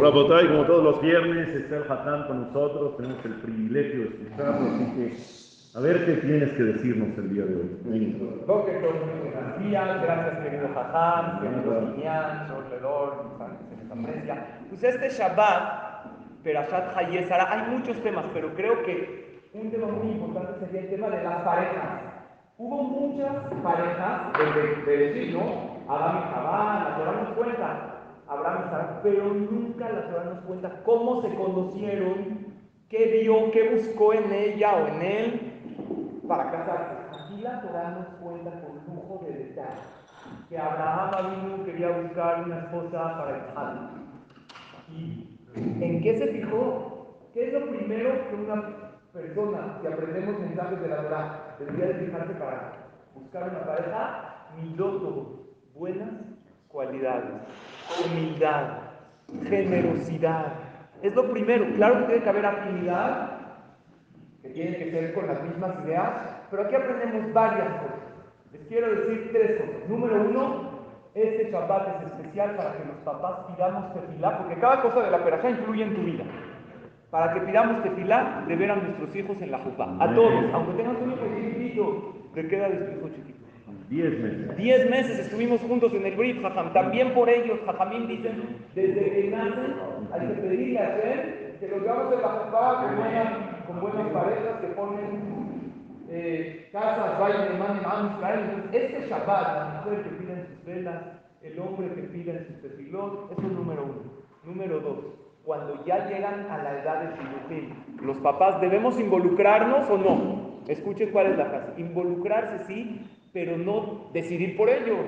Rabotay, como todos los viernes, está el Hatán con nosotros, tenemos el privilegio de escucharlo, así que a ver qué tienes que decirnos el día de hoy. Buenos días, gracias querido Hatán, querido Minyan, Sorledor, se les aprecia. Pues este Shabbat, Perashat Hayesara, hay muchos temas, pero creo que un tema muy importante sería el tema de las parejas. Hubo muchas parejas de, de, decir, ¿no? Adán y Jabá, Abraham pero nunca la Torah nos cuenta cómo se conocieron, qué vio, qué buscó en ella o en él para casarse. Aquí la Torah nos cuenta con lujo de detalle que Abraham Avinu quería buscar una esposa para Isaac. ¿Y en qué se fijó? ¿Qué es lo primero que una persona, si aprendemos mensajes de la Torah, debería de fijarse para buscar una pareja? Midoto, buenas cualidades, humildad, generosidad. Es lo primero. Claro que tiene que haber afinidad, que tiene que ser con las mismas ideas, pero aquí aprendemos varias cosas. Les quiero decir tres cosas. Número uno, este Shabbat es especial para que los papás pidamos tefilá, porque cada cosa de la perajá influye en tu vida. Para que pidamos tefilá de ver a nuestros hijos en la jupá. A todos, aunque tengan un hijo chiquitito, ¿qué queda de su hijo chiquito? Diez meses. Diez meses estuvimos juntos en el Brit, Jajam. También por ellos, Jajamín dicen, desde que nacen hay que pedirle a hacer que los llevamos en la jupá con, buenas, con buenas parejas que ponen eh, casas, manden a Israel. Entonces, este Shabbat, la mujer que pida en sus velas, el hombre que pida en sus tefilot, eso es número uno. Número dos, cuando ya llegan a la edad de Shilujim, los papás, ¿debemos involucrarnos o no? Escuchen cuál es la frase. Involucrarse sí, pero no decidir por ellos.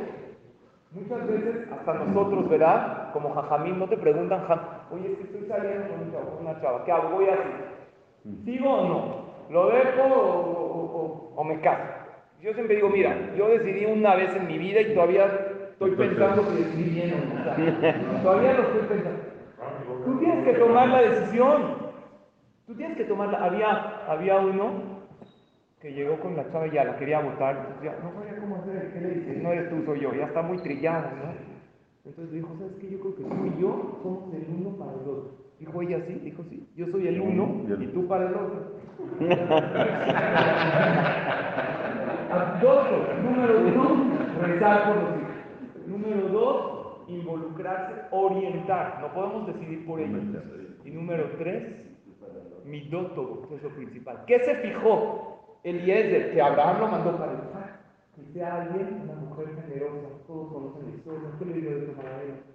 Muchas veces, hasta nosotros, ¿verdad? Como jajamín, no te preguntan, oye, es que estoy saliendo con un chavo, con una chava, ¿qué hago? Voy a hacer. ¿Sigo o no? ¿Lo dejo o, o, o, me caso? Yo siempre digo, mira, yo decidí una vez en mi vida y todavía estoy pensando que decidí bien o no. Todavía lo estoy pensando. Tú tienes que tomar la decisión. Tú tienes que tomarla. Había, había uno que llegó con la chava y ya la quería votar. Entonces ya, no sabía cómo hacer. ¿Qué le dices? No eres tú, soy yo. Ya está muy trillado, ¿no? Entonces dijo, ¿sabes qué? Yo creo que tú y yo somos el uno para el otro. Dijo ella sí, dijo sí. Yo soy el uno y tú para el otro. Dos cosas. Número uno, rezar por los hijos. Número dos, involucrarse, orientar. No podemos decidir por ellos. Y número tres, midótogo, que es lo principal. ¿Qué se fijó Eliezer? Que Abraham lo mandó para educar. Que sea alguien, una mujer generosa. Todos conocen la historia. ¿Qué le digo de sus amigos.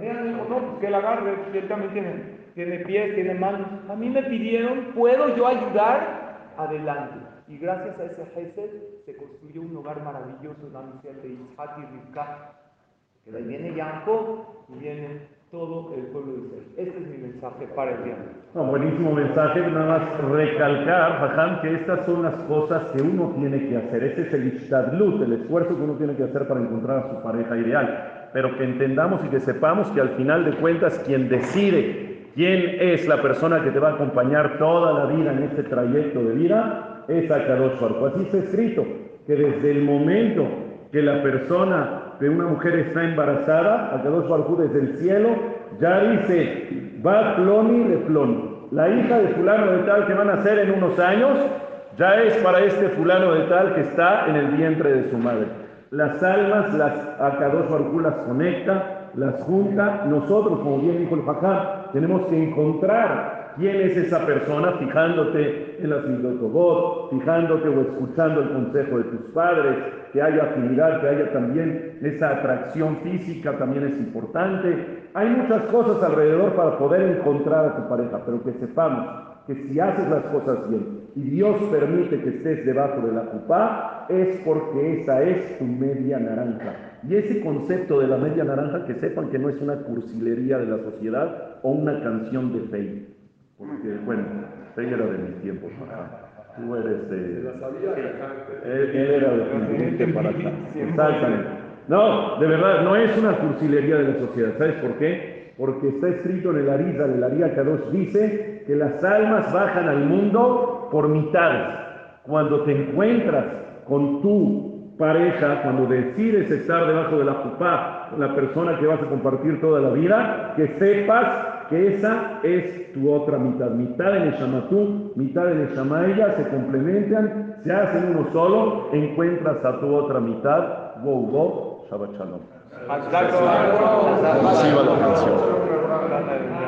Ella dijo, no, pues que la agarre. Él también tiene, tiene pies, tiene manos. A mí me pidieron, ¿puedo yo ayudar? Adelante. Y gracias a ese Gesed se construyó un hogar maravilloso la misión de Isaac y Rivka. Que de ahí viene Jacob y viene todo el pueblo de Israel. Este es mi mensaje para el día. No, buenísimo mensaje, nada más recalcar, Jajam, que estas son las cosas que uno tiene que hacer. Ese es el ishtadlut, el esfuerzo que uno tiene que hacer para encontrar a su pareja ideal. Pero que entendamos y que sepamos que al final de cuentas quien decide quién es la persona que te va a acompañar toda la vida en este trayecto de vida es Akadosh Baruch Así está escrito, que desde el momento que la persona que una mujer está embarazada, Akadosh Baruch desde el cielo, ya dice, va Ploni de Ploni. La hija de fulano de tal que van a nacer en unos años, ya es para este fulano de tal que está en el vientre de su madre. Las almas, las Akadosh Baruch las conecta, las junta. Nosotros, como bien dijo el Jajam, tenemos que encontrar quién es esa persona fijándote en las Midotobot, fijándote o escuchando el consejo de tus padres, que haya afinidad, que haya también esa atracción física, también es importante. Hay muchas cosas alrededor para poder encontrar a tu pareja, pero que sepamos que si haces las cosas bien y Dios permite que estés debajo de la cupá, es porque esa es tu media naranja. Y ese concepto de la media naranja, que sepan que no es una cursilería de la sociedad o una canción de fe. Porque, bueno, él era de mis tiempos, Tú eres de. Él, él era de para acá. Exactamente. No, de verdad, no es una cursilería de la sociedad. ¿Sabes por qué? Porque está escrito en el Arisa, el Aría Kadosh, dice que las almas bajan al mundo por mitades. Cuando te encuentras con tu pareja, cuando decides estar debajo de la pupá la persona que vas a compartir toda la vida, que sepas que esa es tu otra mitad. Mitad de Neshama tú, mitad de Neshama ella, se complementan, se hacen uno solo, encuentras a tu otra mitad. Wow, wow, Shabbat Shalom. Reciba la atención.